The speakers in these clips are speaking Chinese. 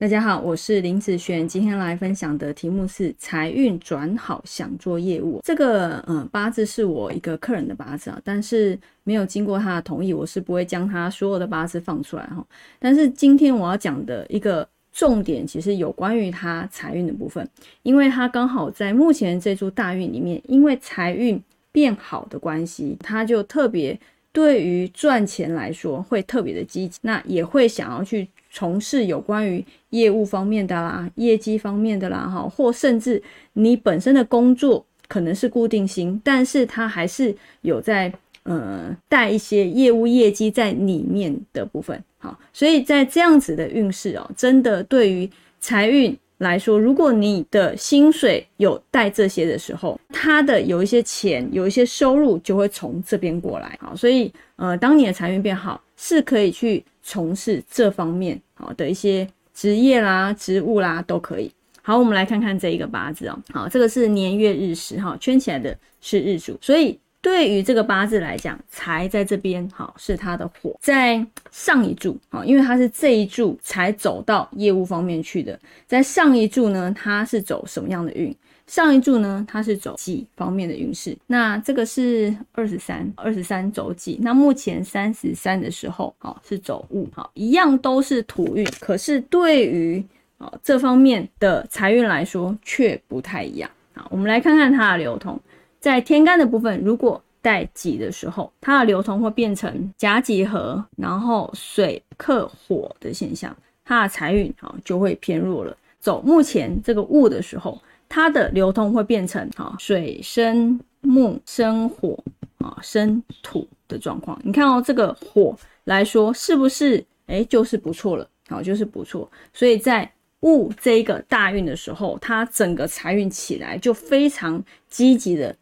大家好，我是林子璇，今天来分享的题目是财运转好，想做业务。这个嗯八字是我一个客人的八字啊，但是没有经过他的同意，我是不会将他所有的八字放出来哈。但是今天我要讲的一个重点，其实有关于他财运的部分，因为他刚好在目前这株大运里面，因为财运变好的关系，他就特别对于赚钱来说会特别的积极，那也会想要去。从事有关于业务方面的啦、业绩方面的啦，哈，或甚至你本身的工作可能是固定薪，但是他还是有在呃带一些业务业绩在里面的部分，好，所以在这样子的运势哦，真的对于财运来说，如果你的薪水有带这些的时候，他的有一些钱、有一些收入就会从这边过来，好，所以呃，当你的财运变好，是可以去。从事这方面好的一些职业啦、职务啦都可以。好，我们来看看这一个八字哦。好，这个是年月日时哈，圈起来的是日主，所以对于这个八字来讲，财在这边好是它的火，在上一柱好，因为它是这一柱才走到业务方面去的，在上一柱呢，它是走什么样的运？上一柱呢，它是走己方面的运势，那这个是二十三，二十三走己。那目前三十三的时候，好是走戊，好一样都是土运，可是对于啊这方面的财运来说却不太一样。好，我们来看看它的流通，在天干的部分，如果带己的时候，它的流通会变成甲己合，然后水克火的现象，它的财运啊就会偏弱了。走目前这个戊的时候。它的流通会变成哈水生木生火啊生土的状况。你看哦，这个火来说是不是哎就是不错了？好，就是不错。所以在戊这一个大运的时候，它整个财运起来就非常积极的，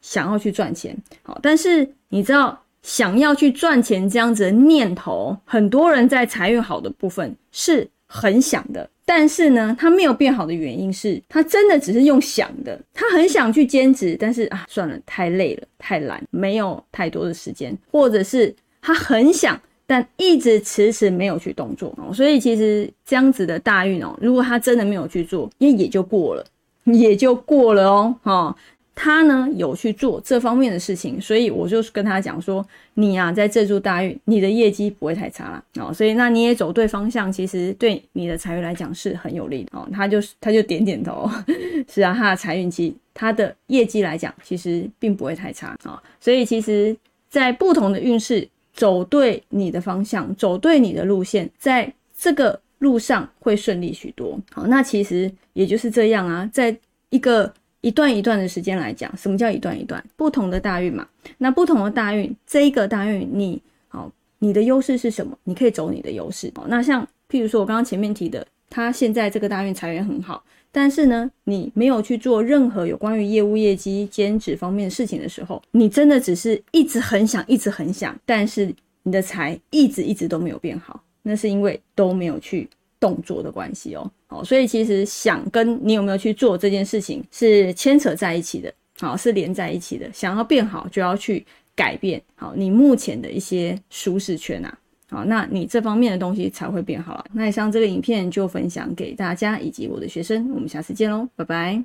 想要去赚钱。好，但是你知道想要去赚钱这样子的念头，很多人在财运好的部分是很想的。但是呢，他没有变好的原因是他真的只是用想的，他很想去兼职，但是啊，算了，太累了，太懒，没有太多的时间，或者是他很想，但一直迟迟没有去动作哦。所以其实这样子的大运哦，如果他真的没有去做，也也就过了，也就过了哦，哈。他呢有去做这方面的事情，所以我就跟他讲说，你啊在这柱大运，你的业绩不会太差了哦。所以那你也走对方向，其实对你的财运来讲是很有利的哦。他就他就点点头，是啊，他的财运期，他的业绩来讲，其实并不会太差啊。所以其实，在不同的运势走对你的方向，走对你的路线，在这个路上会顺利许多。好，那其实也就是这样啊，在一个。一段一段的时间来讲，什么叫一段一段？不同的大运嘛，那不同的大运，这一个大运，你好，你的优势是什么？你可以走你的优势。哦，那像譬如说我刚刚前面提的，他现在这个大运财源很好，但是呢，你没有去做任何有关于业务业绩、兼职方面的事情的时候，你真的只是一直很想，一直很想，但是你的财一直一直都没有变好，那是因为都没有去。动作的关系哦，好，所以其实想跟你有没有去做这件事情是牵扯在一起的，好，是连在一起的。想要变好，就要去改变好你目前的一些舒适圈啊，好，那你这方面的东西才会变好了。那以上这个影片就分享给大家以及我的学生，我们下次见喽，拜拜。